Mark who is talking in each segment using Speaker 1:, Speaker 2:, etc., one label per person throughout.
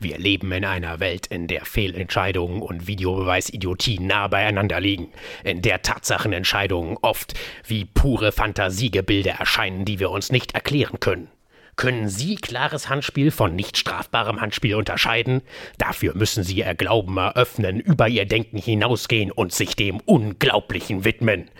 Speaker 1: Wir leben in einer Welt, in der Fehlentscheidungen und Videobeweisidiotie nah beieinander liegen, in der Tatsachenentscheidungen oft wie pure Fantasiegebilde erscheinen, die wir uns nicht erklären können. Können Sie klares Handspiel von nicht strafbarem Handspiel unterscheiden? Dafür müssen Sie Ihr Glauben eröffnen, über Ihr Denken hinausgehen und sich dem Unglaublichen widmen.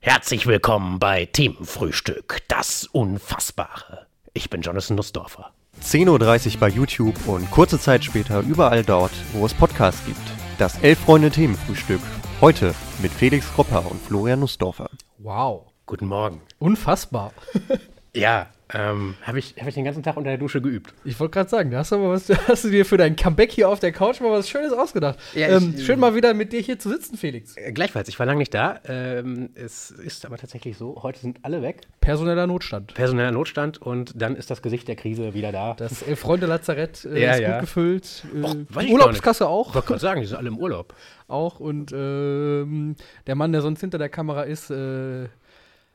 Speaker 1: Herzlich willkommen bei Themenfrühstück, das Unfassbare. Ich bin Jonathan Nussdorfer.
Speaker 2: 10.30 Uhr bei YouTube und kurze Zeit später überall dort, wo es Podcasts gibt. Das Elf-Freunde-Themenfrühstück. Heute mit Felix Kropper und Florian Nussdorfer.
Speaker 1: Wow. Guten Morgen.
Speaker 3: Unfassbar.
Speaker 1: Ja, ähm, habe ich, hab ich den ganzen Tag unter der Dusche geübt.
Speaker 3: Ich wollte gerade sagen, da hast du, aber was, hast du dir für dein Comeback hier auf der Couch mal was Schönes ausgedacht.
Speaker 1: Ja,
Speaker 3: ähm,
Speaker 1: ich-
Speaker 3: schön mal wieder mit dir hier zu sitzen, Felix.
Speaker 1: Äh, gleichfalls, ich war lange nicht da. Ähm, es ist aber tatsächlich so, heute sind alle weg.
Speaker 3: Personeller Notstand.
Speaker 1: Personeller Notstand und dann ist das Gesicht der Krise wieder da.
Speaker 3: Das Elf-Freunde-Lazarett äh,
Speaker 1: Ja,
Speaker 3: ist
Speaker 1: ja.
Speaker 3: gut gefüllt. Äh,
Speaker 1: Och,
Speaker 3: die
Speaker 1: nicht.
Speaker 3: Urlaubskasse auch.
Speaker 1: Ich wollte gerade sagen, die sind alle im Urlaub.
Speaker 3: auch. Und ähm, der Mann, der sonst hinter der Kamera ist, äh,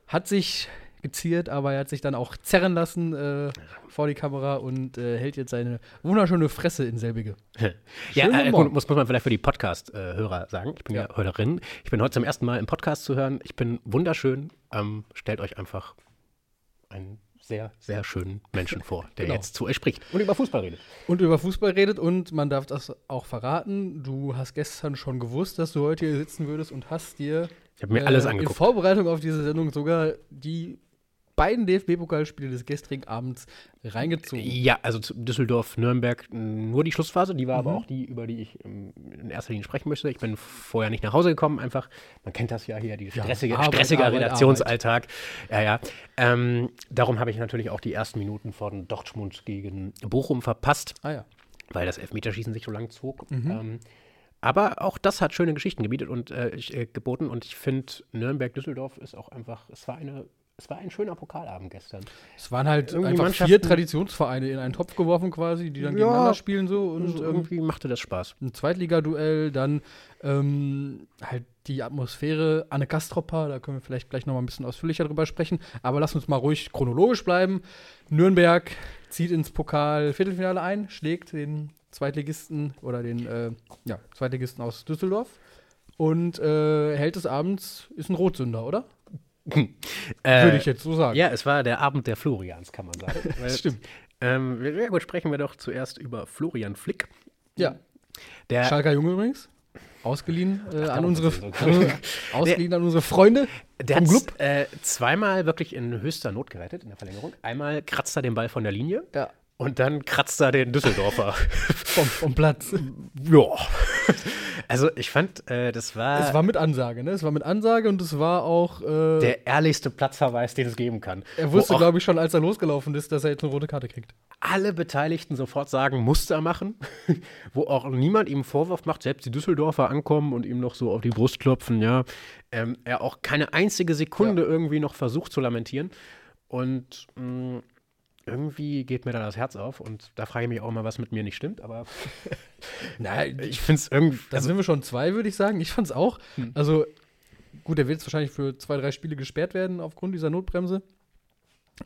Speaker 3: hat sich geziert, aber er hat sich dann auch zerren lassen äh, vor die Kamera und äh, hält jetzt seine wunderschöne Fresse in selbige.
Speaker 1: Ja, äh, gut, muss, muss man vielleicht für die Podcast-Hörer sagen. Ich bin ja.
Speaker 3: Ja.
Speaker 1: Hörerin. Ich bin heute zum ersten Mal im Podcast zu hören. Ich bin wunderschön. Ähm, stellt euch einfach einen sehr, sehr schönen Menschen vor, der
Speaker 3: Genau.
Speaker 1: jetzt zu euch spricht und über Fußball redet.
Speaker 3: und über Fußball redet und man darf das auch verraten. Du hast gestern schon gewusst, dass du heute hier sitzen würdest und hast dir
Speaker 1: Ich habe mir alles
Speaker 3: äh,
Speaker 1: angeguckt.
Speaker 3: in Vorbereitung auf diese Sendung sogar die beiden DFB-Pokalspiele des gestrigen Abends reingezogen.
Speaker 1: Ja, also zu Düsseldorf, Nürnberg, mh, nur die Schlussphase, die war aber
Speaker 3: Mhm.
Speaker 1: auch die, über die ich ähm, in erster Linie sprechen möchte. Ich bin vorher nicht nach Hause gekommen, einfach, man kennt das ja hier, die
Speaker 3: Ja,
Speaker 1: stressige,
Speaker 3: Arbeit,
Speaker 1: stressiger
Speaker 3: Arbeit,
Speaker 1: Redaktionsalltag. Ja, ja. Ähm, darum habe ich natürlich auch die ersten Minuten von Dortmund gegen Bochum verpasst,
Speaker 3: Ah ja.
Speaker 1: weil das Elfmeterschießen sich so lang zog.
Speaker 3: Mhm.
Speaker 1: Ähm, aber auch das hat schöne Geschichten gebietet und äh, äh, geboten und ich finde, Nürnberg-Düsseldorf ist auch einfach, es war eine, es war ein schöner Pokalabend gestern.
Speaker 3: Es waren halt
Speaker 1: Irgendwie
Speaker 3: einfach vier Traditionsvereine in einen Topf geworfen quasi, die dann
Speaker 1: Ja.
Speaker 3: gegeneinander spielen so und
Speaker 1: Und
Speaker 3: ähm,
Speaker 1: irgendwie machte das Spaß.
Speaker 3: ein Zweitligaduell, dann ähm, halt die Atmosphäre, Anne Kastropper, da können wir vielleicht gleich noch mal ein bisschen ausführlicher drüber sprechen, aber lass uns mal ruhig chronologisch bleiben. Nürnberg zieht ins Pokal-Viertelfinale ein, schlägt den Zweitligisten oder den äh, ja, Zweitligisten aus Düsseldorf und äh, Held des Abends ist ein Rotsünder, oder? Würde ich jetzt so sagen.
Speaker 1: Äh, Ja, es war der Abend der Florians, kann man sagen.
Speaker 3: Stimmt.
Speaker 1: Ähm, ja gut, sprechen wir doch zuerst über Florian Flick.
Speaker 3: Ja.
Speaker 1: Der,
Speaker 3: Schalker Junge übrigens. Ausgeliehen äh, an unsere an, ausgeliehen an unsere Freunde
Speaker 1: der hat äh, zweimal wirklich in höchster Not gerettet in der Verlängerung. Einmal kratzt er den Ball von der Linie
Speaker 3: Ja.
Speaker 1: und dann kratzt er den Düsseldorfer.
Speaker 3: Vom, vom Platz.
Speaker 1: ja. Also ich fand, äh, das war,
Speaker 3: Es war mit Ansage, ne? Es war mit Ansage und es war auch. Äh,
Speaker 1: der ehrlichste Platzverweis, den es geben kann.
Speaker 3: er wusste, glaube ich, schon, als er losgelaufen ist, dass er jetzt eine rote Karte kriegt.
Speaker 1: alle Beteiligten sofort sagen, muss er machen, wo auch niemand ihm Vorwurf macht, selbst die Düsseldorfer ankommen und ihm noch so auf die Brust klopfen, ja. Ähm, er auch keine einzige Sekunde irgendwie noch versucht zu lamentieren. Und mh, irgendwie geht mir da das Herz auf und da frage ich mich auch mal, was mit mir nicht stimmt, aber
Speaker 3: Nein,
Speaker 1: ich finde es irgendwie.
Speaker 3: da
Speaker 1: Also,
Speaker 3: sind wir schon zwei, würde ich sagen. Ich fand's auch. Also, gut, er wird jetzt wahrscheinlich für zwei, drei Spiele gesperrt werden aufgrund dieser Notbremse.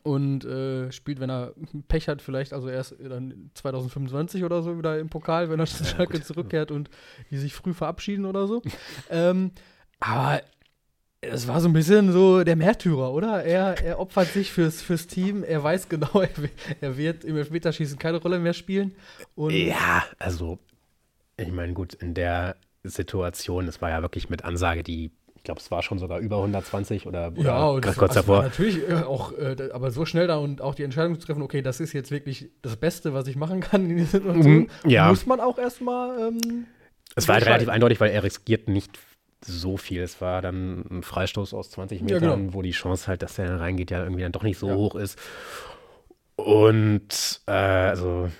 Speaker 3: Und äh, spielt, wenn er Pech hat, vielleicht also erst dann 2025 oder so wieder im Pokal, wenn er zu Schalke zurückkehrt und die sich früh verabschieden oder so. ähm, aber es war so ein bisschen so der Märtyrer, oder? Er, er opfert sich fürs, fürs Team. Er weiß genau, er, er wird im Elfmeterschießen keine Rolle mehr spielen. Und
Speaker 1: ja, also, ich meine, gut, in der Situation, es war ja wirklich mit Ansage, die, ich glaube, es war schon sogar über 120 oder, oder
Speaker 3: Ja, und
Speaker 1: kurz davor.
Speaker 3: war natürlich äh, auch, äh, aber so schnell da und auch die Entscheidung zu treffen, okay, das ist jetzt wirklich das Beste, was ich machen kann in dieser Situation,
Speaker 1: Mhm, ja.
Speaker 3: muss man auch erstmal. Ähm,
Speaker 1: Es war halt relativ eindeutig, weil er riskiert nicht so viel. Es war dann ein Freistoß aus 20
Speaker 3: Ja,
Speaker 1: Metern,
Speaker 3: genau.
Speaker 1: wo die Chance halt, dass der dann reingeht, ja irgendwie dann doch nicht so
Speaker 3: Ja.
Speaker 1: hoch ist. Und äh, also,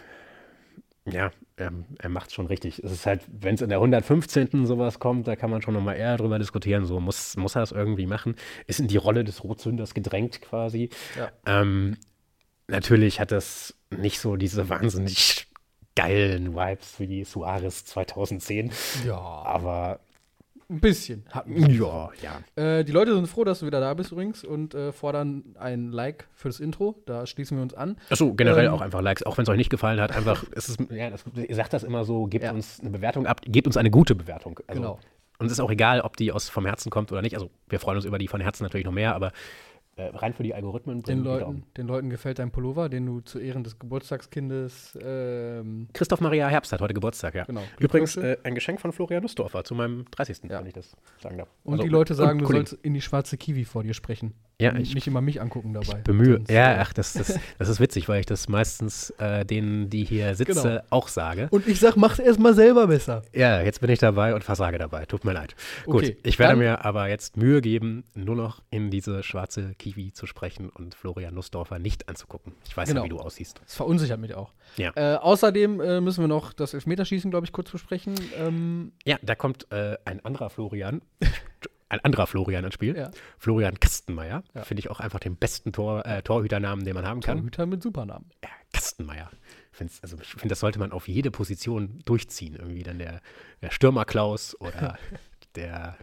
Speaker 1: ja, er, er macht schon richtig. Es ist halt, wenn es in der 115. sowas kommt, da kann man schon nochmal eher drüber diskutieren. So muss, muss er es irgendwie machen. Ist in die Rolle des Rotzünders gedrängt quasi.
Speaker 3: Ja.
Speaker 1: Ähm, natürlich hat das nicht so diese wahnsinnig geilen Vibes wie die Suarez 2010.
Speaker 3: ja.
Speaker 1: Aber
Speaker 3: Ein bisschen. Hatten.
Speaker 1: Ja, ja.
Speaker 3: Äh, die Leute sind froh, dass du wieder da bist übrigens und äh, fordern ein Like für das Intro. Da schließen wir uns an.
Speaker 1: Achso, generell
Speaker 3: Ähm,
Speaker 1: auch einfach Likes, auch wenn es euch nicht gefallen hat. Einfach, es ist, ja, das, ihr sagt das immer so, gebt
Speaker 3: Ja.
Speaker 1: uns eine Bewertung ab, gebt uns eine gute Bewertung. Also,
Speaker 3: Genau.
Speaker 1: Uns ist auch egal, ob die aus vom Herzen kommt oder nicht. Also wir freuen uns über die von Herzen natürlich noch mehr, aber äh, rein für die Algorithmen.
Speaker 3: Den
Speaker 1: bringen die
Speaker 3: Leuten, den Leuten gefällt dein Pullover, den du zu Ehren des Geburtstagskindes. Ähm,
Speaker 1: Christoph Maria Herbst hat heute Geburtstag, ja.
Speaker 3: Genau.
Speaker 1: Übrigens äh, ein Geschenk von Florian Nussdorfer zu meinem 30.
Speaker 3: Ja.
Speaker 1: wenn ich das sagen darf.
Speaker 3: und
Speaker 1: Also,
Speaker 3: die Leute sagen, du
Speaker 1: Kollegen.
Speaker 3: sollst in die schwarze Kiwi vor dir sprechen.
Speaker 1: Ja, ich
Speaker 3: nicht immer mich angucken dabei.
Speaker 1: bemühe.
Speaker 3: Sonst,
Speaker 1: Ja,
Speaker 3: äh,
Speaker 1: ach, das, das, das ist witzig, weil ich das meistens äh, denen, die hier sitze,
Speaker 3: Genau.
Speaker 1: auch sage.
Speaker 3: Und ich sag, mach's erstmal selber besser.
Speaker 1: Ja, jetzt bin ich dabei und versage dabei. Tut mir leid.
Speaker 3: Okay,
Speaker 1: Gut, ich werde mir aber jetzt Mühe geben, nur noch in diese schwarze Kiwi zu sprechen und Florian Nussdorfer nicht anzugucken. Ich weiß
Speaker 3: Genau.
Speaker 1: ja, wie du aussiehst.
Speaker 3: Das verunsichert mich auch.
Speaker 1: Ja.
Speaker 3: Äh, außerdem äh, müssen wir noch das Elfmeterschießen, glaube ich, kurz besprechen. Ähm,
Speaker 1: Ja, da kommt äh, ein anderer Florian. Ein anderer Florian ins Spiel.
Speaker 3: Ja.
Speaker 1: Florian Kastenmeier.
Speaker 3: Ja.
Speaker 1: Finde ich auch einfach den besten Tor, äh, Torhüternamen, den man haben kann.
Speaker 3: Torhüter mit Supernamen.
Speaker 1: Ja, Kastenmeier. Find's, also ich finde, das sollte man auf jede Position durchziehen. Irgendwie dann der, der Stürmer Klaus oder der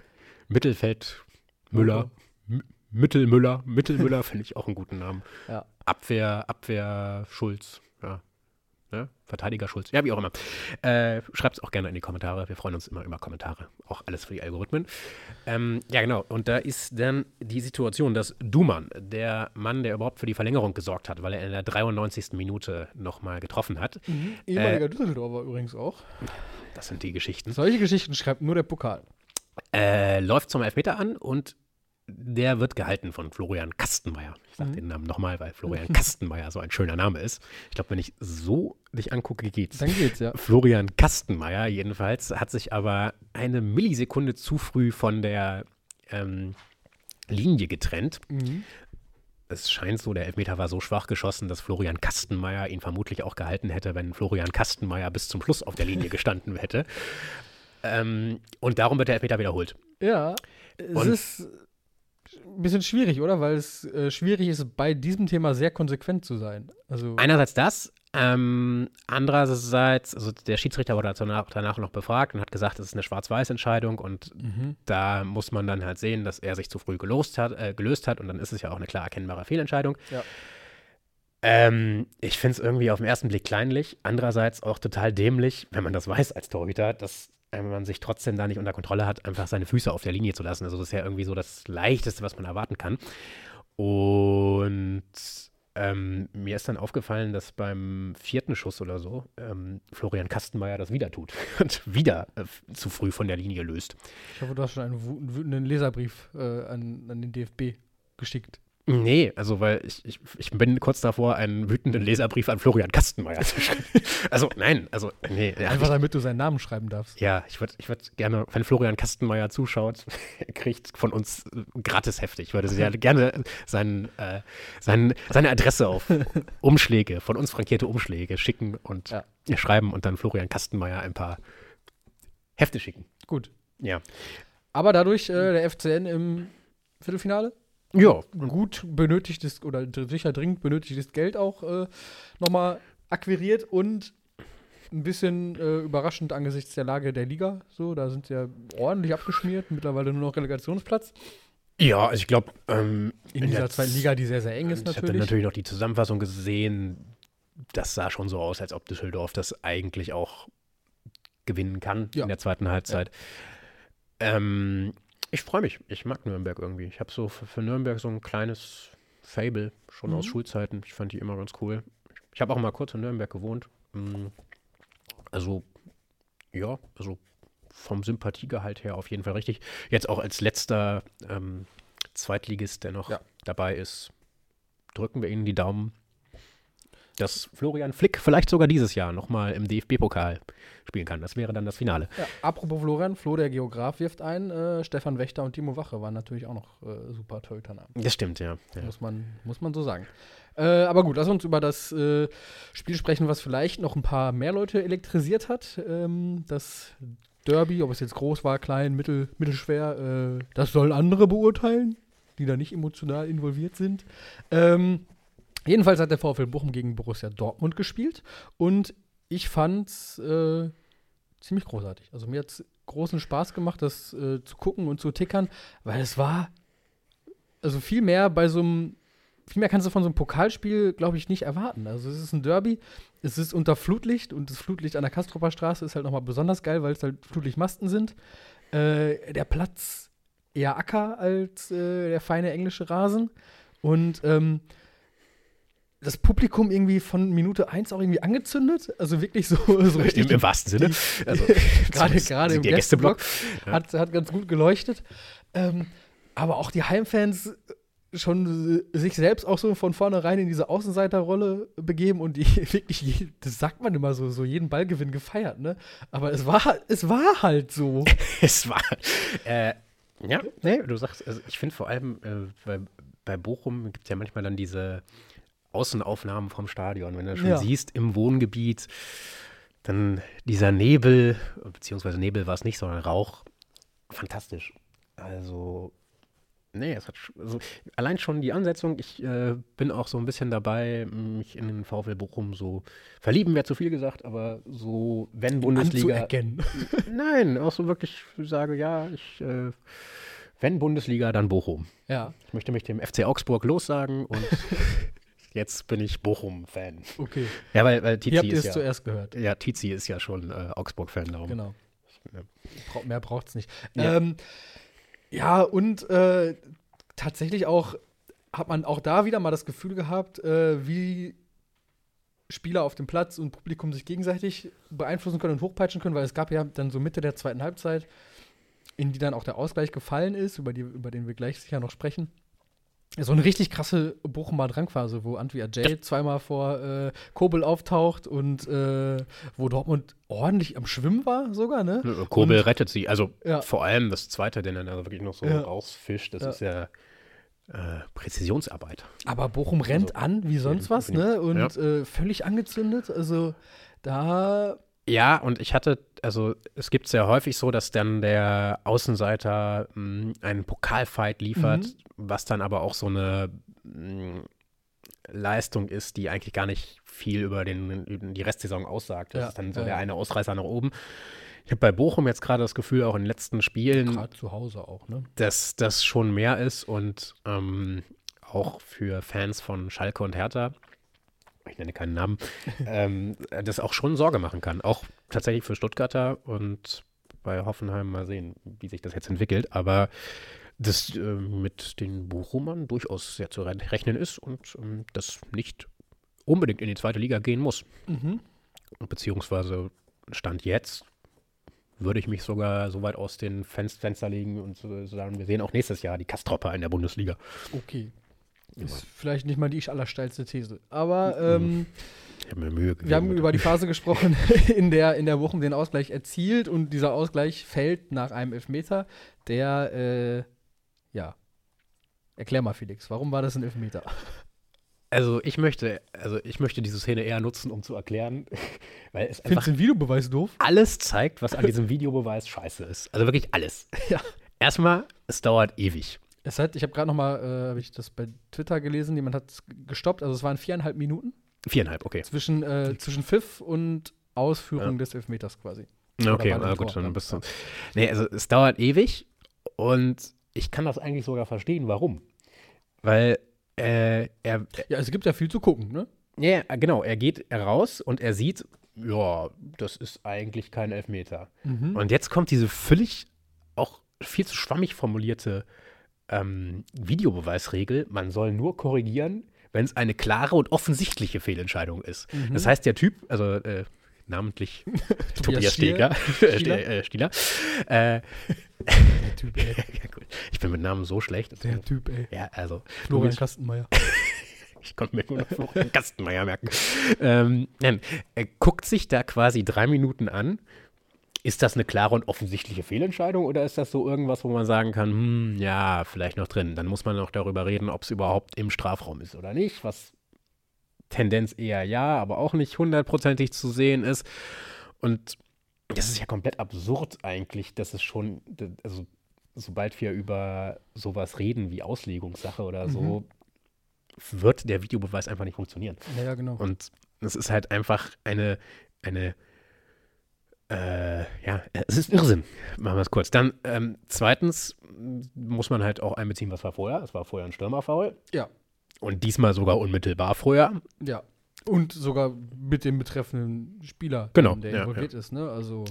Speaker 1: Mittelfeld Müller. M Mittelmüller. Mittelmüller finde ich auch einen guten Namen.
Speaker 3: Ja.
Speaker 1: Abwehr, Abwehr Schulz. Ja. Ne? Verteidiger Schulz. Ja, wie auch immer. Äh, Schreibt es auch gerne in die Kommentare. Wir freuen uns immer über Kommentare. Auch alles für die Algorithmen. Ähm, ja, genau. Und da ist dann die Situation, dass Duman, der Mann, der überhaupt für die Verlängerung gesorgt hat, weil er in der 93. Minute nochmal getroffen hat.
Speaker 3: Ehemaliger Düsseldorfer übrigens auch.
Speaker 1: Das sind die Geschichten.
Speaker 3: Solche Geschichten schreibt nur der Pokal.
Speaker 1: Äh, läuft zum Elfmeter an und der wird gehalten von Florian Kastenmeier. Ich sage den Namen nochmal, weil Florian Kastenmeier so ein schöner Name ist. Ich glaube, wenn ich so dich angucke, geht's.
Speaker 3: Dann geht's, ja.
Speaker 1: Florian Kastenmeier jedenfalls hat sich aber eine Millisekunde zu früh von der ähm, Linie getrennt.
Speaker 3: Mhm.
Speaker 1: Es scheint so, der Elfmeter war so schwach geschossen, dass Florian Kastenmeier ihn vermutlich auch gehalten hätte, wenn Florian Kastenmeier bis zum Schluss auf der Linie gestanden hätte. Ähm, und darum wird der Elfmeter wiederholt.
Speaker 3: Ja, es
Speaker 1: Und-
Speaker 3: ist ein bisschen schwierig, oder? Weil es äh, schwierig ist, bei diesem Thema sehr konsequent zu sein. Also,
Speaker 1: Einerseits das, ähm, andererseits, also der Schiedsrichter wurde danach, danach noch befragt und hat gesagt, es ist eine Schwarz-Weiß-Entscheidung und
Speaker 3: Mhm.
Speaker 1: da muss man dann halt sehen, dass er sich zu früh gelost hat, äh, gelöst hat und dann ist es ja auch eine klar erkennbare Fehlentscheidung.
Speaker 3: Ja.
Speaker 1: Ähm, ich finde es irgendwie auf den ersten Blick kleinlich, andererseits auch total dämlich, wenn man das weiß als Torhüter, dass äh, man sich trotzdem da nicht unter Kontrolle hat, einfach seine Füße auf der Linie zu lassen. Also das ist ja irgendwie so das Leichteste, was man erwarten kann. Und ähm, mir ist dann aufgefallen, dass beim vierten Schuss oder so ähm, Florian Kastenmeier das wieder tut und wieder äh, zu früh von der Linie löst.
Speaker 3: ich hoffe, du hast schon einen wütenden Leserbrief äh, an, an den DFB geschickt.
Speaker 1: Nee, also weil ich, ich, ich bin kurz davor, einen wütenden Leserbrief an Florian Kastenmeier zu schreiben. Also nein, also nee. ja,
Speaker 3: Einfach damit du seinen Namen schreiben darfst.
Speaker 1: Ja, ich würde ich würd gerne, wenn Florian Kastenmeier zuschaut, kriegt von uns äh, gratis heftig. Ich würde sehr gerne seinen, äh, seinen, seine Adresse auf Umschläge, von uns frankierte Umschläge schicken und
Speaker 3: Ja.
Speaker 1: schreiben und dann Florian Kastenmeier ein paar Hefte schicken.
Speaker 3: Gut.
Speaker 1: Ja.
Speaker 3: Aber dadurch äh, der FCN im Viertelfinale.
Speaker 1: Ja,
Speaker 3: Gut benötigtes oder sicher dringend benötigtes Geld auch äh, nochmal akquiriert und ein bisschen äh, überraschend angesichts der Lage der Liga. So, da sind sie ja ordentlich abgeschmiert, mittlerweile nur noch Relegationsplatz.
Speaker 1: ja also ich glaube, ähm,
Speaker 3: In, dieser
Speaker 1: der
Speaker 3: zweiten Liga, die sehr, sehr eng ist
Speaker 1: Ich habe dann
Speaker 3: natürlich.
Speaker 1: natürlich noch die Zusammenfassung gesehen. Das sah schon so aus, als ob Düsseldorf das eigentlich auch gewinnen kann
Speaker 3: Ja.
Speaker 1: in der zweiten Halbzeit. Ähm, ich freue mich. Ich mag Nürnberg irgendwie. Ich habe so für, für Nürnberg so ein kleines Fable schon aus
Speaker 3: Mhm.
Speaker 1: Schulzeiten. Ich fand die immer ganz cool. Ich habe auch mal kurz in Nürnberg gewohnt. Mm, Also, ja, also vom Sympathiegehalt her auf jeden Fall richtig. Jetzt auch als letzter ähm, Zweitligist, der noch
Speaker 3: Ja.
Speaker 1: dabei ist, drücken wir Ihnen die Daumen, dass Florian Flick vielleicht sogar dieses Jahr nochmal im DFB-Pokal spielen kann. Das wäre dann das Finale.
Speaker 3: Ja, apropos Florian, Flo der Geograf wirft ein. Äh, Stefan Wächter und Timo Wache waren natürlich auch noch äh, super Torhüternamen.
Speaker 1: Das stimmt, ja. ja.
Speaker 3: Muss, man, muss man so sagen. Äh, aber gut, lass uns über das äh, Spiel sprechen, was vielleicht noch ein paar mehr Leute elektrisiert hat. Ähm, das Derby, ob es jetzt groß war, klein, mittel, mittelschwer, äh, das sollen andere beurteilen, die da nicht emotional involviert sind. Ähm, jedenfalls hat der VfL Bochum gegen Borussia Dortmund gespielt und ich fand's äh, ziemlich großartig. Also mir hat's großen Spaß gemacht, das äh, zu gucken und zu tickern, weil es war, also viel mehr bei so einem, viel mehr kannst du von so einem Pokalspiel, glaube ich, nicht erwarten. Also es ist ein Derby, es ist unter Flutlicht und das Flutlicht an der Kastropper Straße ist halt nochmal besonders geil, weil es halt Flutlichtmasten sind. Äh, der Platz eher Acker als äh, der feine englische Rasen. Und ähm, das Publikum irgendwie von Minute 1 auch irgendwie angezündet. Also wirklich so, so
Speaker 1: richtig. Im, Im, wahrsten Sinne.
Speaker 3: Also, gerade gerade im Gästeblock hat, hat ganz gut geleuchtet. Ähm, aber auch die Heimfans schon sich selbst auch so von vornherein in diese Außenseiterrolle begeben und die wirklich, das sagt man immer so, so jeden Ballgewinn gefeiert, ne? Aber es war, es war halt so.
Speaker 1: es war, äh, ja, nee, du sagst, also ich finde vor allem äh, bei, bei Bochum gibt es ja manchmal dann diese Außenaufnahmen vom Stadion. Wenn du schon ja. siehst, im Wohngebiet, dann dieser Nebel, beziehungsweise Nebel war es nicht, sondern Rauch, fantastisch. Also, nee, es hat also, allein schon die Ansetzung. Ich äh, bin auch so ein bisschen dabei, mich in den VfL Bochum so verlieben, wäre zu viel gesagt, aber so, wenn Bundesliga.
Speaker 3: Anzuerkennen.
Speaker 1: Nein, auch so wirklich sage, ja, ich. Äh, wenn Bundesliga, dann Bochum.
Speaker 3: Ja.
Speaker 1: Ich möchte mich dem FC Augsburg lossagen und jetzt bin ich Bochum-Fan.
Speaker 3: Okay.
Speaker 1: Ja, weil, weil Tizi
Speaker 3: Ihr habt
Speaker 1: ist
Speaker 3: es
Speaker 1: ja,
Speaker 3: zuerst gehört.
Speaker 1: Ja, Tizi ist ja schon äh, Augsburg-Fan, darum.
Speaker 3: Genau.
Speaker 1: Ja.
Speaker 3: Bra mehr braucht es nicht.
Speaker 1: Ja.
Speaker 3: Ähm, ja, und äh, tatsächlich auch hat man auch da wieder mal das Gefühl gehabt, äh, wie Spieler auf dem Platz und Publikum sich gegenseitig beeinflussen können und hochpeitschen können, weil es gab ja dann so Mitte der zweiten Halbzeit, in die dann auch der Ausgleich gefallen ist, über, die, über den wir gleich sicher noch sprechen. So eine richtig krasse Bochumer Drangphase, wo Antwi Ajay zweimal vor äh, Kobel auftaucht und äh, wo Dortmund ordentlich am Schwimmen war sogar, ne?
Speaker 1: Kobel
Speaker 3: und,
Speaker 1: rettet sie. Also
Speaker 3: ja.
Speaker 1: vor allem das Zweite, den er da wirklich noch so
Speaker 3: Ja.
Speaker 1: rausfischt, das
Speaker 3: Ja.
Speaker 1: ist ja äh, Präzisionsarbeit.
Speaker 3: Aber Bochum rennt
Speaker 1: Also,
Speaker 3: an wie sonst was, ne? Und äh, völlig angezündet. Also da
Speaker 1: Ja, und ich hatte, also es gibt es ja häufig so, dass dann der Außenseiter mh, einen Pokalfight liefert,
Speaker 3: Mhm.
Speaker 1: Was dann aber auch so eine mh, Leistung ist, die eigentlich gar nicht viel über, den, über die Restsaison aussagt. Das
Speaker 3: Ja,
Speaker 1: ist dann so
Speaker 3: ja,
Speaker 1: der eine Ausreißer nach oben. Ich habe bei Bochum jetzt gerade das Gefühl, auch in den letzten Spielen,
Speaker 3: gerade zu Hause auch, ne?
Speaker 1: dass das schon mehr ist und ähm, auch für Fans von Schalke und Hertha, ich nenne keinen Namen, ähm, das auch schon Sorge machen kann. Auch tatsächlich für Stuttgarter und bei Hoffenheim mal sehen, wie sich das jetzt entwickelt. Aber das äh, mit den Bochumern durchaus sehr zu re- rechnen ist und ähm, das nicht unbedingt in die zweite Liga gehen muss.
Speaker 3: Mhm.
Speaker 1: Beziehungsweise Stand jetzt würde ich mich sogar so weit aus den Fenst Fenster legen und so sagen, wir sehen auch nächstes Jahr die Kastropper in der Bundesliga.
Speaker 3: Okay. Ist vielleicht nicht mal die allersteilste These. Aber ähm,
Speaker 1: mir Mühe gegeben.
Speaker 3: wir haben über die Phase gesprochen, in der, in der Wochen den Ausgleich erzielt und dieser Ausgleich fällt nach einem Elfmeter, der, äh, ja. Erklär mal, Felix, warum war das ein Elfmeter?
Speaker 1: also ich möchte, also ich möchte diese Szene eher nutzen, um zu erklären, weil es
Speaker 3: Findest
Speaker 1: einfach
Speaker 3: du den Videobeweis doof?
Speaker 1: alles zeigt, was an diesem Videobeweis scheiße ist. Also wirklich alles.
Speaker 3: Ja.
Speaker 1: Erstmal, es dauert ewig.
Speaker 3: Es hat, ich habe gerade noch mal, äh, habe ich das bei Twitter gelesen, jemand hat es gestoppt, also es waren viereinhalb Minuten
Speaker 1: Viereinhalb, okay.
Speaker 3: zwischen, äh, zwischen Pfiff und Ausführung
Speaker 1: Ja.
Speaker 3: des Elfmeters quasi.
Speaker 1: Okay, na gut, dann bist du. Nee, also es dauert ewig und ich kann das eigentlich sogar verstehen, warum. Weil äh, er,
Speaker 3: Ja, es gibt ja viel zu gucken, ne?
Speaker 1: ja, genau, er geht raus und er sieht, ja, das ist eigentlich kein Elfmeter.
Speaker 3: Mhm.
Speaker 1: Und jetzt kommt diese völlig auch viel zu schwammig formulierte ähm, Videobeweisregel, man soll nur korrigieren, wenn es eine klare und offensichtliche Fehlentscheidung ist.
Speaker 3: Mhm.
Speaker 1: Das heißt, der Typ, also äh, namentlich Tobias Steger,
Speaker 3: Stieler?
Speaker 1: Ste- äh, Stieler, äh,
Speaker 3: Der Typ, ey.
Speaker 1: ja, gut. ich bin mit Namen so schlecht.
Speaker 3: Der Typ, ey.
Speaker 1: Ja, also
Speaker 3: Florian
Speaker 1: Tobias-
Speaker 3: Kastenmeier.
Speaker 1: ich konnte mir nur noch Florian Kastenmeier merken. Ähm, nein, er guckt sich da quasi drei Minuten an. Ist das eine klare und offensichtliche Fehlentscheidung oder ist das so irgendwas, wo man sagen kann, hm, ja, vielleicht noch drin? Dann muss man noch darüber reden, ob es überhaupt im Strafraum ist oder nicht, was Tendenz eher ja, aber auch nicht hundertprozentig zu sehen ist. Und das ist ja komplett absurd eigentlich, dass es schon, also sobald wir über sowas reden wie Auslegungssache oder so, wird der Videobeweis einfach nicht funktionieren.
Speaker 3: Ja, ja, genau.
Speaker 1: Und es ist halt einfach eine, eine Äh, ja, es ist Irrsinn. Machen wir es kurz. Dann ähm, zweitens muss man halt auch einbeziehen, was war vorher. Es war vorher ein Stürmerfoul.
Speaker 3: Ja.
Speaker 1: Und diesmal sogar unmittelbar vorher.
Speaker 3: Ja. Und sogar mit dem betreffenden Spieler,
Speaker 1: Genau,
Speaker 3: der
Speaker 1: ja,
Speaker 3: involviert ist. Ne? Also,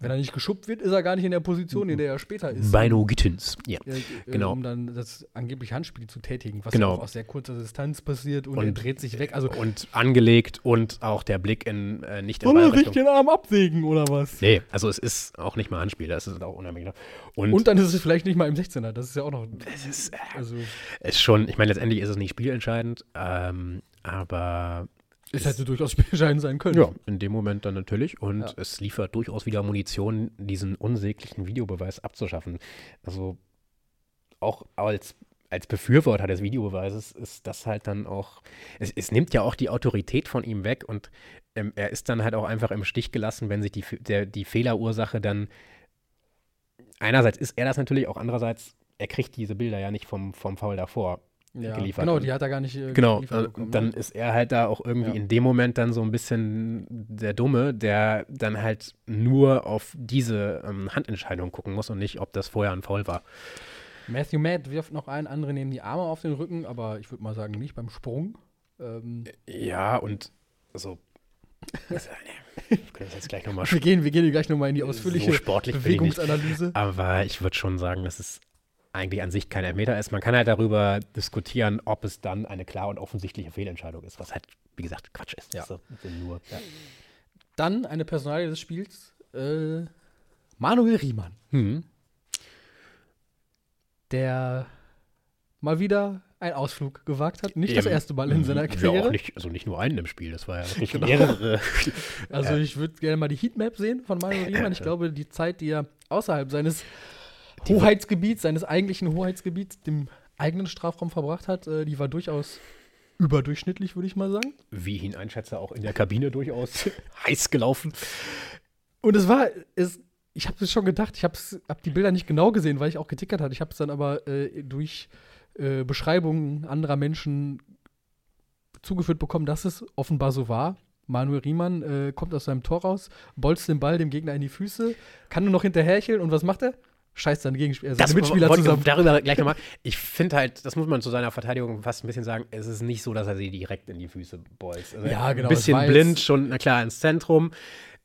Speaker 3: wenn er nicht geschubbt wird, ist er gar nicht in der Position, in der er später ist.
Speaker 1: Beino Gittins. Ja.
Speaker 3: Ja, äh,
Speaker 1: genau.
Speaker 3: Um dann das angeblich Handspiel zu tätigen, was
Speaker 1: Genau.
Speaker 3: aus sehr kurzer Distanz passiert und,
Speaker 1: Und-
Speaker 3: er dreht sich weg. Also,
Speaker 1: Und angelegt und auch der Blick in äh, nicht in
Speaker 3: soll er sich den Arm absägen oder was?
Speaker 1: Nee, also es ist auch nicht mal Handspiel, das ist auch unheimlich. Und,
Speaker 3: Und dann ist es vielleicht nicht mal im 16er, das ist ja auch noch.
Speaker 1: es ist, äh,
Speaker 3: Also,
Speaker 1: ist schon, ich meine, letztendlich ist es nicht spielentscheidend, ähm, aber
Speaker 3: es hätte durchaus spielentscheidend sein können.
Speaker 1: Ja, in dem Moment dann natürlich. Und
Speaker 3: Ja.
Speaker 1: es liefert durchaus wieder Munition, diesen unsäglichen Videobeweis abzuschaffen. Also auch als, als Befürworter des Videobeweises ist das halt dann auch, es, es nimmt ja auch die Autorität von ihm weg und ähm, er ist dann halt auch einfach im Stich gelassen, wenn sich die, der, die Fehlerursache dann, einerseits ist er das natürlich, auch andererseits, er kriegt diese Bilder ja nicht vom, vom Foul davor.
Speaker 3: Ja,
Speaker 1: geliefert.
Speaker 3: Genau, die hat er gar nicht. Äh,
Speaker 1: Genau,
Speaker 3: bekommen,
Speaker 1: dann
Speaker 3: ne?
Speaker 1: ist er halt da auch irgendwie
Speaker 3: Ja.
Speaker 1: in dem Moment dann so ein bisschen der Dumme, der dann halt nur auf diese ähm, Handentscheidung gucken muss und nicht, ob das vorher ein Foul war.
Speaker 3: Matthew Matt wirft noch ein, andere nehmen die Arme auf den Rücken, aber ich würde mal sagen, nicht beim Sprung. Ähm,
Speaker 1: Ja, und so. Also, nee, wir können das jetzt gleich nochmal
Speaker 3: wir, gehen, wir gehen gleich nochmal in die ausführliche
Speaker 1: so.
Speaker 3: Bewegungsanalyse.
Speaker 1: Aber ich würde schon sagen, dass es eigentlich an sich kein Elfmeter ist. Man kann halt darüber diskutieren, ob es dann eine klar und offensichtliche Fehlentscheidung ist, was halt, wie gesagt, Quatsch ist.
Speaker 3: Ja.
Speaker 1: So, nur,
Speaker 3: Dann eine Personalie des Spiels, äh, Manuel Riemann,
Speaker 1: hm.
Speaker 3: der mal wieder einen Ausflug gewagt hat. Nicht das
Speaker 1: Eben.
Speaker 3: erste Mal in seiner
Speaker 1: Ja,
Speaker 3: Karriere.
Speaker 1: auch nicht, also nicht nur einen im Spiel, das war ja wirklich
Speaker 3: Genau.
Speaker 1: mehrere.
Speaker 3: Also ich würde gerne mal die Heatmap sehen von Manuel Riemann. Ich glaube, die Zeit, die er außerhalb seines Hoheitsgebiets, seines eigentlichen Hoheitsgebiets, dem eigenen Strafraum verbracht hat, äh, die war durchaus überdurchschnittlich, würde ich mal sagen.
Speaker 1: Wie ich ihn einschätze, auch in der Kabine durchaus heiß gelaufen.
Speaker 3: Und es war, es, ich habe es schon gedacht, ich habe hab die Bilder nicht genau gesehen, weil ich auch getickert hatte. Ich habe es dann aber äh, durch äh, Beschreibungen anderer Menschen zugeführt bekommen, dass es offenbar so war. Manuel Riemann äh, kommt aus seinem Tor raus, bolzt den Ball dem Gegner in die Füße, kann nur noch hinterhercheln und was macht er? Scheißt seine, Gegenspieler, seine Mitspieler zusammen.
Speaker 1: darüber gleich nochmal. Ich finde halt, das muss man zu seiner Verteidigung fast ein bisschen sagen, es ist nicht so, dass er sie direkt in die Füße bolzt. Also
Speaker 3: Ja, genau,
Speaker 1: Ein bisschen blind, schon, na klar, ins Zentrum.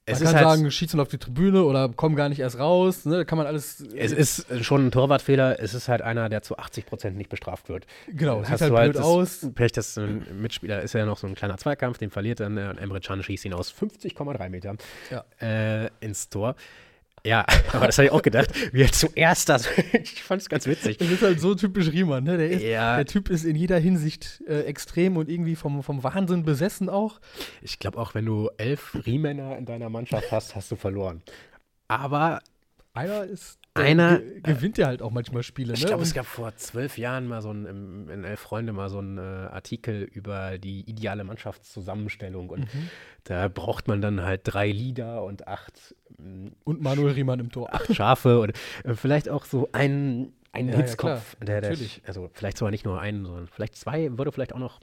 Speaker 1: Es
Speaker 3: Man
Speaker 1: ist
Speaker 3: kann
Speaker 1: halt,
Speaker 3: sagen, schießen auf die Tribüne oder kommen gar nicht erst raus. Ne? Da kann man alles.
Speaker 1: es ist schon ein Torwartfehler. Es ist halt einer, der zu 80 Prozent nicht bestraft wird.
Speaker 3: genau, sieht
Speaker 1: Hast
Speaker 3: halt
Speaker 1: du
Speaker 3: blöd
Speaker 1: das
Speaker 3: aus.
Speaker 1: Pech, dass ein Mitspieler ist ja noch so ein kleiner Zweikampf, den verliert dann äh, und Emre Can schießt ihn aus 50,3 Meter
Speaker 3: Ja.
Speaker 1: äh, ins Tor. Ja, aber das habe ich auch gedacht, wie er zuerst das. ich fand es ganz witzig.
Speaker 3: Das ist halt so typisch Riemann, ne? Der, ist,
Speaker 1: Ja.
Speaker 3: der Typ ist in jeder Hinsicht äh, extrem und irgendwie vom, vom Wahnsinn besessen auch.
Speaker 1: Ich glaube auch, wenn du elf Riemänner in deiner Mannschaft hast, hast du verloren. Aber
Speaker 3: Einer ist.
Speaker 1: Einer-
Speaker 3: ge gewinnt ja halt auch manchmal Spiele,
Speaker 1: ich
Speaker 3: ne?
Speaker 1: glaube, es gab vor zwölf Jahren mal so ein, im- in Elf Freunde mal so einen äh, Artikel über die ideale Mannschaftszusammenstellung. Und
Speaker 3: Mhm.
Speaker 1: da braucht man dann halt drei Lieder und acht, mm,
Speaker 3: und Manuel Riemann im Tor.
Speaker 1: acht Schafe und äh, vielleicht auch so einen, einen
Speaker 3: Ja, ja,
Speaker 1: Hitzkopf.
Speaker 3: klar,
Speaker 1: der, der,
Speaker 3: natürlich.
Speaker 1: also vielleicht sogar nicht nur einen, sondern vielleicht zwei würde vielleicht auch noch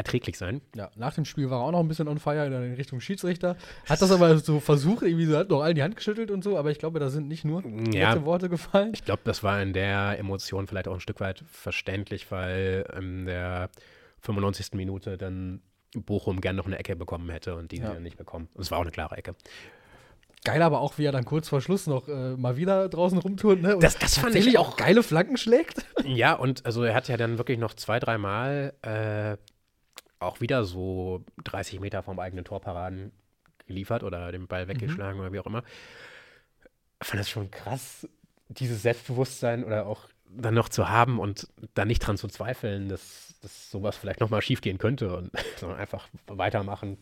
Speaker 1: erträglich sein.
Speaker 3: Ja, nach dem Spiel war er auch noch ein bisschen on fire in Richtung Schiedsrichter. Hat das aber so versucht, irgendwie so, hat noch allen die Hand geschüttelt und so, aber ich glaube, da sind nicht nur
Speaker 1: Ja.
Speaker 3: nette Worte gefallen.
Speaker 1: Ich glaube, das war in der Emotion vielleicht auch ein Stück weit verständlich, weil in der 95. Minute dann Bochum gern noch eine Ecke bekommen hätte und die
Speaker 3: Ja.
Speaker 1: nicht bekommen. Es war auch eine klare Ecke.
Speaker 3: Geil aber auch, wie er dann kurz vor Schluss noch äh, mal wieder draußen rumturnt, ne? Und
Speaker 1: Das- das fand ich auch-
Speaker 3: geile Flanken schlägt.
Speaker 1: Ja, und also er hat ja dann wirklich noch zwei, dreimal äh, auch wieder so 30 Meter vom eigenen Torparaden geliefert oder den Ball weggeschlagen oder wie auch immer. Ich fand das schon krass, dieses Selbstbewusstsein oder auch dann noch zu haben und dann nicht dran zu zweifeln, dass, dass sowas vielleicht nochmal schief gehen könnte und sondern einfach weitermachen.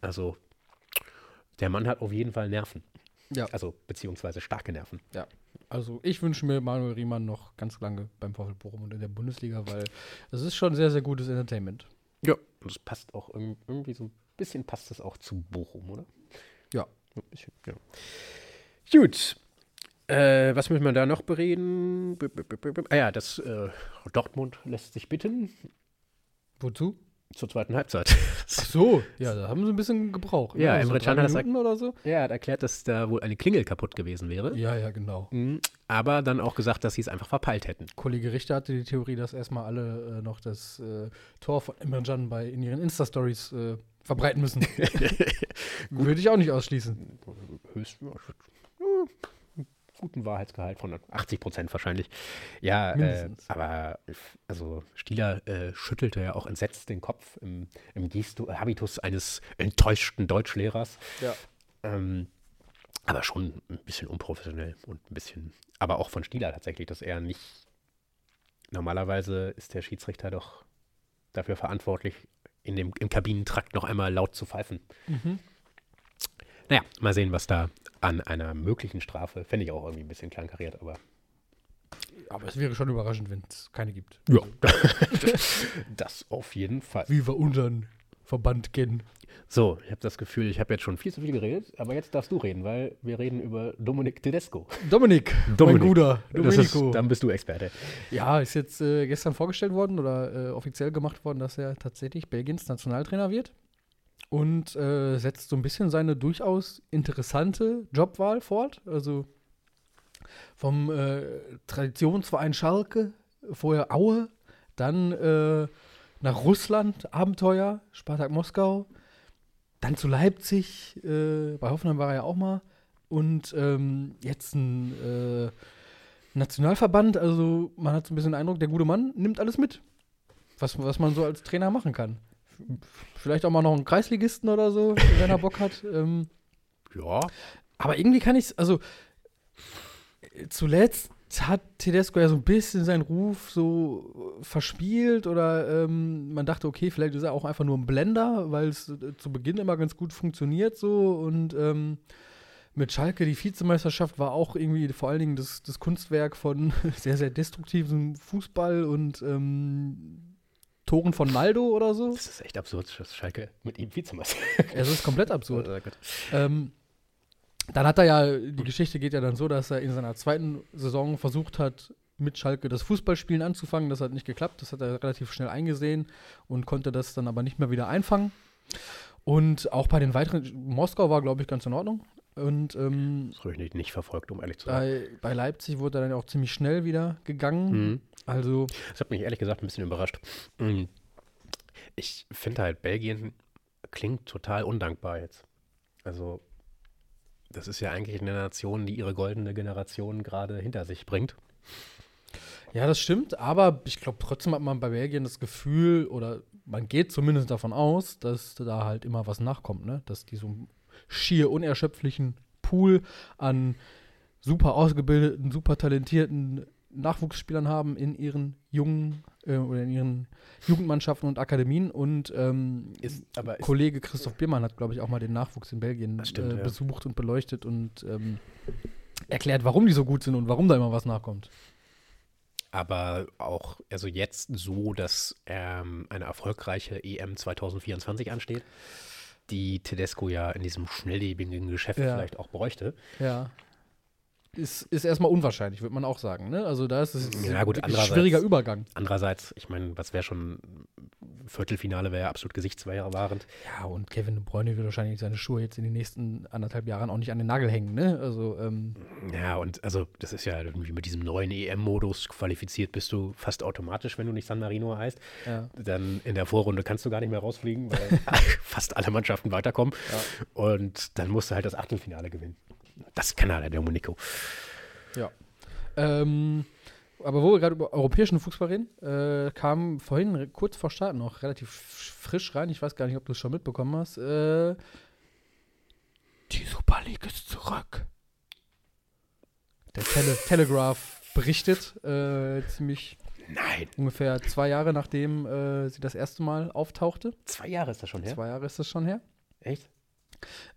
Speaker 1: Also der Mann hat auf jeden Fall Nerven.
Speaker 3: Ja.
Speaker 1: Also beziehungsweise starke Nerven.
Speaker 3: Ja. Also ich wünsche mir Manuel Riemann noch ganz lange beim VfL Bochum und in der Bundesliga, weil das ist schon sehr, sehr gutes Entertainment.
Speaker 1: Ja, und das passt auch irg- irgendwie so ein bisschen passt das auch zu Bochum, oder?
Speaker 3: Ja.
Speaker 1: Ein bisschen, ja. Gut. Äh, was müssen wir da noch bereden? -b -b -b ah ja, das äh, Dortmund lässt sich bitten.
Speaker 3: Wozu?
Speaker 1: Zur zweiten Halbzeit.
Speaker 3: Ach so, ja, da haben sie ein bisschen gebraucht.
Speaker 1: Ja,
Speaker 3: ne?
Speaker 1: Emre Can hat das
Speaker 3: oder so.
Speaker 1: Er hat erklärt, dass da wohl eine Klingel kaputt gewesen wäre.
Speaker 3: Ja, ja, genau.
Speaker 1: Mhm. Aber dann auch gesagt, dass sie es einfach verpeilt hätten.
Speaker 3: Kollege Richter hatte die Theorie, dass erstmal alle äh, noch das äh, Tor von Emre Can bei in ihren Insta-Stories äh, verbreiten müssen. Würde ich auch nicht ausschließen.
Speaker 1: Höchst, ja, guten Wahrheitsgehalt von 80 Prozent wahrscheinlich. Ja, äh, aber also Stieler äh, schüttelte ja auch entsetzt den Kopf im, im Gestu Habitus eines enttäuschten Deutschlehrers.
Speaker 3: Ja.
Speaker 1: Ähm, aber schon ein bisschen unprofessionell und ein bisschen, aber auch von Stieler tatsächlich, dass er nicht. Normalerweise ist der Schiedsrichter doch dafür verantwortlich, in dem, im Kabinentrakt noch einmal laut zu pfeifen.
Speaker 3: Mhm.
Speaker 1: Naja, mal sehen, was da an einer möglichen Strafe, fände ich auch irgendwie ein bisschen kleinkariert, aber.
Speaker 3: Aber es wäre schon überraschend, wenn es keine gibt.
Speaker 1: Ja, das auf jeden Fall.
Speaker 3: Wie wir unseren Verband kennen.
Speaker 1: So, ich habe das Gefühl, ich habe jetzt schon viel zu viel geredet, aber jetzt darfst du reden, weil wir reden über Dominik Tedesco.
Speaker 3: Dominik,
Speaker 1: Dominik.
Speaker 3: mein Bruder.
Speaker 1: Das ist,
Speaker 3: Domenico.
Speaker 1: dann bist du Experte.
Speaker 3: Ja, ist jetzt äh, gestern vorgestellt worden oder äh, offiziell gemacht worden, dass er tatsächlich Belgiens Nationaltrainer wird. Und äh, setzt so ein bisschen seine durchaus interessante Jobwahl fort. Also vom äh, Traditionsverein Schalke, vorher Aue, dann äh, nach Russland, Abenteuer, Spartak Moskau, dann zu Leipzig, äh, bei Hoffenheim war er ja auch mal. Und ähm, jetzt ein äh, Nationalverband, also man hat so ein bisschen den Eindruck, der gute Mann nimmt alles mit, was, was man so als Trainer machen kann. Vielleicht auch mal noch einen Kreisligisten oder so, wenn er Bock hat. Ähm,
Speaker 1: Ja.
Speaker 3: aber irgendwie kann ich es, also zuletzt hat Tedesco ja so ein bisschen seinen Ruf so verspielt oder ähm, man dachte, okay, vielleicht ist er auch einfach nur ein Blender, weil es äh, zu Beginn immer ganz gut funktioniert so und ähm, mit Schalke die Vizemeisterschaft war auch irgendwie vor allen Dingen das, das Kunstwerk von sehr, sehr destruktivem Fußball und ähm, Toren von Naldo oder so.
Speaker 1: Das ist echt absurd, dass Schalke mit ihm Vizemeister.
Speaker 3: Es ist komplett absurd.
Speaker 1: Oh.
Speaker 3: Ähm, dann hat er ja, die Geschichte geht ja dann so, dass er in seiner zweiten Saison versucht hat, mit Schalke das Fußballspielen anzufangen. Das hat nicht geklappt. Das hat er relativ schnell eingesehen und konnte das dann aber nicht mehr wieder einfangen. Und auch bei den weiteren, Moskau war, glaube ich, ganz in Ordnung. Und ähm,
Speaker 1: Das habe ich nicht, nicht verfolgt, um ehrlich zu sein.
Speaker 3: bei, bei Leipzig wurde er dann auch ziemlich schnell wieder gegangen.
Speaker 1: Mhm.
Speaker 3: Also,
Speaker 1: Das hat mich ehrlich gesagt ein bisschen überrascht. Mhm. Ich finde halt, Belgien klingt total undankbar jetzt. Also, das ist ja eigentlich eine Nation, die ihre goldene Generation gerade hinter sich bringt.
Speaker 3: Ja, das stimmt, aber ich glaube, trotzdem hat man bei Belgien das Gefühl, oder man geht zumindest davon aus, dass da halt immer was nachkommt, ne? Dass die so einen schier unerschöpflichen Pool an super ausgebildeten, super talentierten Nachwuchsspielern haben in ihren jungen äh, oder in ihren Jugendmannschaften und Akademien und ähm,
Speaker 1: Ist, aber ist,
Speaker 3: Kollege Christoph Biermann hat, glaube ich, auch mal den Nachwuchs in Belgien
Speaker 1: stimmt,
Speaker 3: äh,
Speaker 1: ja.
Speaker 3: besucht und beleuchtet und ähm, erklärt, warum die so gut sind und warum da immer was nachkommt.
Speaker 1: aber auch also jetzt so, dass ähm, eine erfolgreiche EM 2024 ansteht, die Tedesco ja in diesem schnelllebigen Geschäft
Speaker 3: Ja.
Speaker 1: vielleicht auch bräuchte.
Speaker 3: Ja. Ist, ist erstmal unwahrscheinlich, würde man auch sagen. Ne? Also da ist es
Speaker 1: Ja, gut,
Speaker 3: ein schwieriger Übergang.
Speaker 1: Andererseits, ich meine, was wäre schon Viertelfinale wäre ja absolut gesichtswahrend.
Speaker 3: Ja, und Kevin De Bruyne wird wahrscheinlich seine Schuhe jetzt in den nächsten anderthalb Jahren auch nicht an den Nagel hängen. Ne? Also, ähm,
Speaker 1: Ja, und also das ist ja irgendwie mit diesem neuen EM-Modus qualifiziert bist du fast automatisch, wenn du nicht San Marino heißt.
Speaker 3: ja.
Speaker 1: Dann in der Vorrunde kannst du gar nicht mehr rausfliegen, weil fast alle Mannschaften weiterkommen. Und dann musst du halt das Achtelfinale gewinnen. Das kann halt der Domenico.
Speaker 3: ja. Ähm, aber wo wir gerade über europäischen Fußball reden, äh, kam vorhin kurz vor Start noch relativ frisch rein. Ich weiß gar nicht, ob du es schon mitbekommen hast. Äh, die Super League ist zurück. Der Tele Telegraph berichtet, äh, ziemlich
Speaker 1: Nein,
Speaker 3: ungefähr zwei Jahre nachdem äh, sie das erste Mal auftauchte.
Speaker 1: zwei Jahre ist das schon her.
Speaker 3: Zwei Jahre ist das schon her.
Speaker 1: Echt?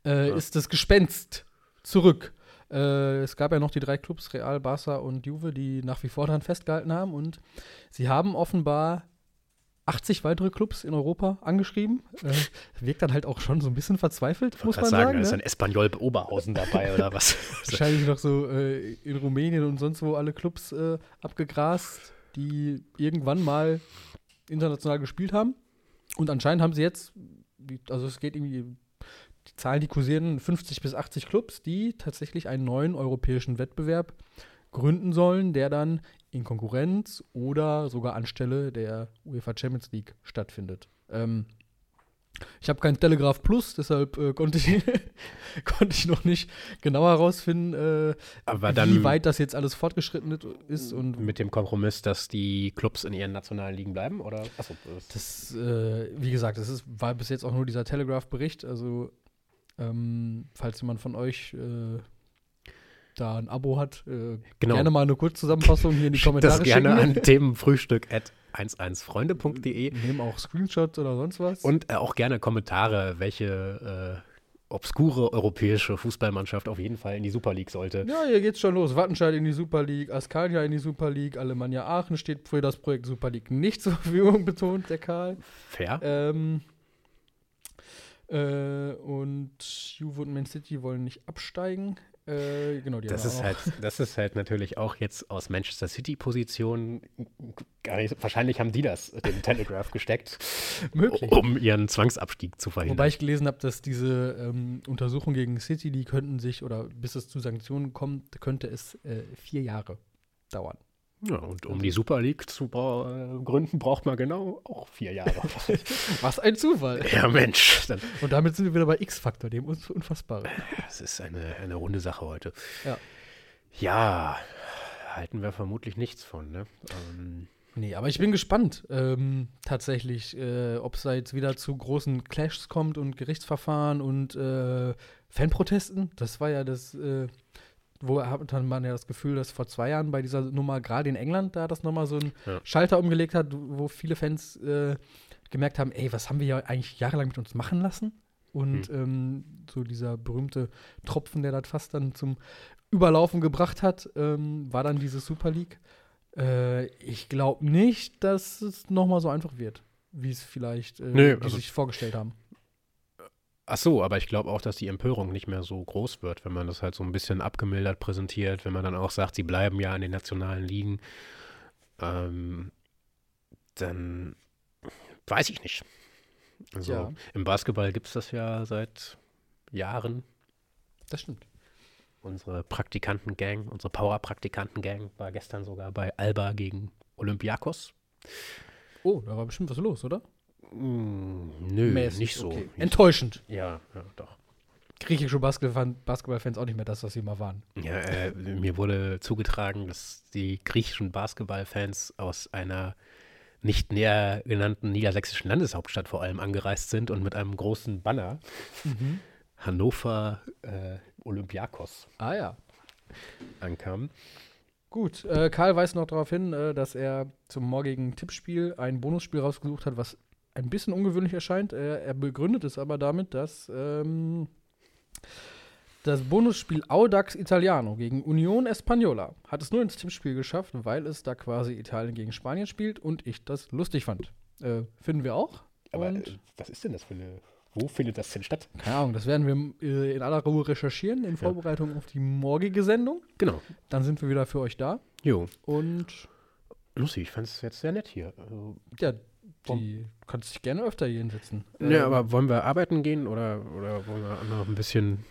Speaker 3: Äh,
Speaker 1: Ja.
Speaker 3: Ist das Gespenst zurück. Äh, es gab ja noch die drei Clubs, Real, Barca und Juve, die nach wie vor daran festgehalten haben. Und sie haben offenbar 80 weitere Clubs in Europa angeschrieben. Äh, wirkt dann halt auch schon so ein bisschen verzweifelt, muss
Speaker 1: Muss
Speaker 3: man
Speaker 1: sagen,
Speaker 3: sagen.
Speaker 1: da ist
Speaker 3: ne?
Speaker 1: ein Espanyol Oberhausen dabei oder was?
Speaker 3: Wahrscheinlich noch so äh, in Rumänien und sonst wo alle Clubs äh, abgegrast, die irgendwann mal international gespielt haben. und anscheinend haben sie jetzt, also es geht irgendwie, die Zahlen, die kursieren, 50 bis 80 Clubs, die tatsächlich einen neuen europäischen Wettbewerb gründen sollen, der dann in Konkurrenz oder sogar anstelle der UEFA Champions League stattfindet. Ähm, ich habe kein Telegraph Plus, deshalb äh, konnte, ich, konnte ich noch nicht genau herausfinden, äh, wie weit das jetzt alles fortgeschritten ist. Und
Speaker 1: mit dem Kompromiss, dass die Clubs in ihren nationalen Ligen bleiben? Oder? Achso, das
Speaker 3: das, äh, wie gesagt, das ist, war bis jetzt auch nur dieser Telegraph-Bericht. Also, ähm, falls jemand von euch äh, da ein Abo hat, äh,
Speaker 1: Genau.
Speaker 3: gerne mal eine Kurzzusammenfassung hier in die Kommentare
Speaker 1: das gerne
Speaker 3: schicken.
Speaker 1: an themenfrühstück at 11freunde.de
Speaker 3: Nehmen auch Screenshots oder sonst was.
Speaker 1: und äh, auch gerne Kommentare, welche äh, obskure europäische Fußballmannschaft auf jeden Fall in die Super League sollte.
Speaker 3: Ja, hier geht's schon los. Wattenscheid in die Super League, Askania in die Super League, Alemannia Aachen steht für das Projekt Super League nicht zur Verfügung, betont der Karl.
Speaker 1: Fair.
Speaker 3: Ähm, äh, und Juve und Man City wollen nicht absteigen. Äh, genau, die
Speaker 1: Das
Speaker 3: haben
Speaker 1: ist halt, das ist halt natürlich auch jetzt aus Manchester City Position gar nicht, wahrscheinlich haben die das dem Telegraph gesteckt,
Speaker 3: möglich.
Speaker 1: um ihren Zwangsabstieg zu verhindern.
Speaker 3: Wobei ich gelesen habe, dass diese ähm, Untersuchungen gegen City, die könnten sich, oder bis es zu Sanktionen kommt, könnte es äh, vier Jahre dauern.
Speaker 1: Ja, und um die Super League zu äh, gründen, braucht man genau auch vier Jahre.
Speaker 3: Was ein Zufall.
Speaker 1: ja, Mensch, dann,
Speaker 3: Und damit sind wir wieder bei X-Faktor, dem Unf- Unfassbaren.
Speaker 1: das ist eine, eine runde Sache heute.
Speaker 3: Ja.
Speaker 1: Ja, halten wir vermutlich nichts von, ne? Ähm,
Speaker 3: Nee, aber ich bin gespannt, ähm, tatsächlich, äh, ob es da jetzt wieder zu großen Clashs kommt und Gerichtsverfahren und äh, Fanprotesten. Das war ja das, äh, wo hat man ja das Gefühl, dass vor zwei Jahren bei dieser Nummer, gerade in England, da das nochmal so ein
Speaker 1: Ja.
Speaker 3: Schalter umgelegt hat, wo viele Fans äh, gemerkt haben, ey, was haben wir ja eigentlich jahrelang mit uns machen lassen? Und ähm, so dieser berühmte Tropfen, der das fast dann zum Überlaufen gebracht hat, ähm, war dann diese Super League. Äh, ich glaube nicht, dass es nochmal so einfach wird, wie es vielleicht äh, die
Speaker 1: also-
Speaker 3: sich vorgestellt haben.
Speaker 1: Ach so, aber ich glaube auch, dass die Empörung nicht mehr so groß wird, wenn man das halt so ein bisschen abgemildert präsentiert, wenn man dann auch sagt, sie bleiben ja in den nationalen Ligen. Ähm, dann weiß ich nicht. Also
Speaker 3: Ja.
Speaker 1: im Basketball gibt es das ja seit Jahren.
Speaker 3: Das stimmt.
Speaker 1: Unsere Praktikanten-Gang, unsere Power-Praktikanten-Gang war gestern sogar bei Alba gegen Olympiakos.
Speaker 3: Oh, da war bestimmt was los, oder?
Speaker 1: Mm, nö,
Speaker 3: Mäßig,
Speaker 1: nicht so.
Speaker 3: okay. Enttäuschend.
Speaker 1: Ja, ja, doch.
Speaker 3: Griechische Basketball- Basketballfans auch nicht mehr das, was sie mal waren.
Speaker 1: Ja, äh, mir wurde zugetragen, dass die griechischen Basketballfans aus einer nicht näher genannten niedersächsischen Landeshauptstadt vor allem angereist sind und mit einem großen Banner Hannover äh, Olympiakos
Speaker 3: Ah ja.
Speaker 1: ankamen.
Speaker 3: Gut, äh, Karl weist noch darauf hin, äh, dass er zum morgigen Tippspiel ein Bonusspiel rausgesucht hat, was ein bisschen ungewöhnlich erscheint. Er, er begründet es aber damit, dass ähm, das Bonusspiel Audax Italiano gegen Union Espagnola hat es nur ins Tippspiel geschafft, weil es da quasi Italien gegen Spanien spielt und ich das lustig fand. Äh, finden wir auch.
Speaker 1: Aber
Speaker 3: und,
Speaker 1: äh, was ist denn das für eine. Wo findet das denn statt?
Speaker 3: keine Ahnung, das werden wir äh, in aller Ruhe recherchieren in Vorbereitung auf die morgige Sendung.
Speaker 1: Genau.
Speaker 3: Dann sind wir wieder für euch da.
Speaker 1: Jo.
Speaker 3: Und
Speaker 1: Lucy, ich fand es jetzt sehr nett hier. Also,
Speaker 3: Ja, die du kannst dich gerne öfter hier hinsetzen.
Speaker 1: ja,
Speaker 3: Ähm,
Speaker 1: aber wollen wir arbeiten gehen oder, oder wollen wir noch ein bisschen.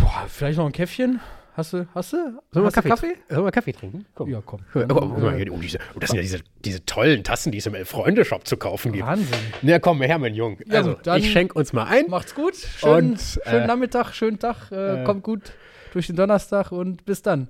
Speaker 3: boah, vielleicht noch ein Käffchen? Hast du, hast du?
Speaker 1: Sollen wir Kaffee,
Speaker 3: Kaffee?
Speaker 1: Sollen wir Kaffee trinken? Komm.
Speaker 3: Ja, komm.
Speaker 1: Oh, oh, hier, oh, diese, oh, das sind ja diese, diese tollen Tassen, die es im Elf-Freunde-Shop zu kaufen gibt.
Speaker 3: Wahnsinn.
Speaker 1: Na komm, her, mein Junge.
Speaker 3: Ja,
Speaker 1: also, ich schenke uns mal ein.
Speaker 3: Macht's gut. Schönen,
Speaker 1: Und,
Speaker 3: schönen
Speaker 1: äh,
Speaker 3: Nachmittag, schönen Tag. Äh,
Speaker 1: äh,
Speaker 3: kommt gut durch den Donnerstag und bis dann.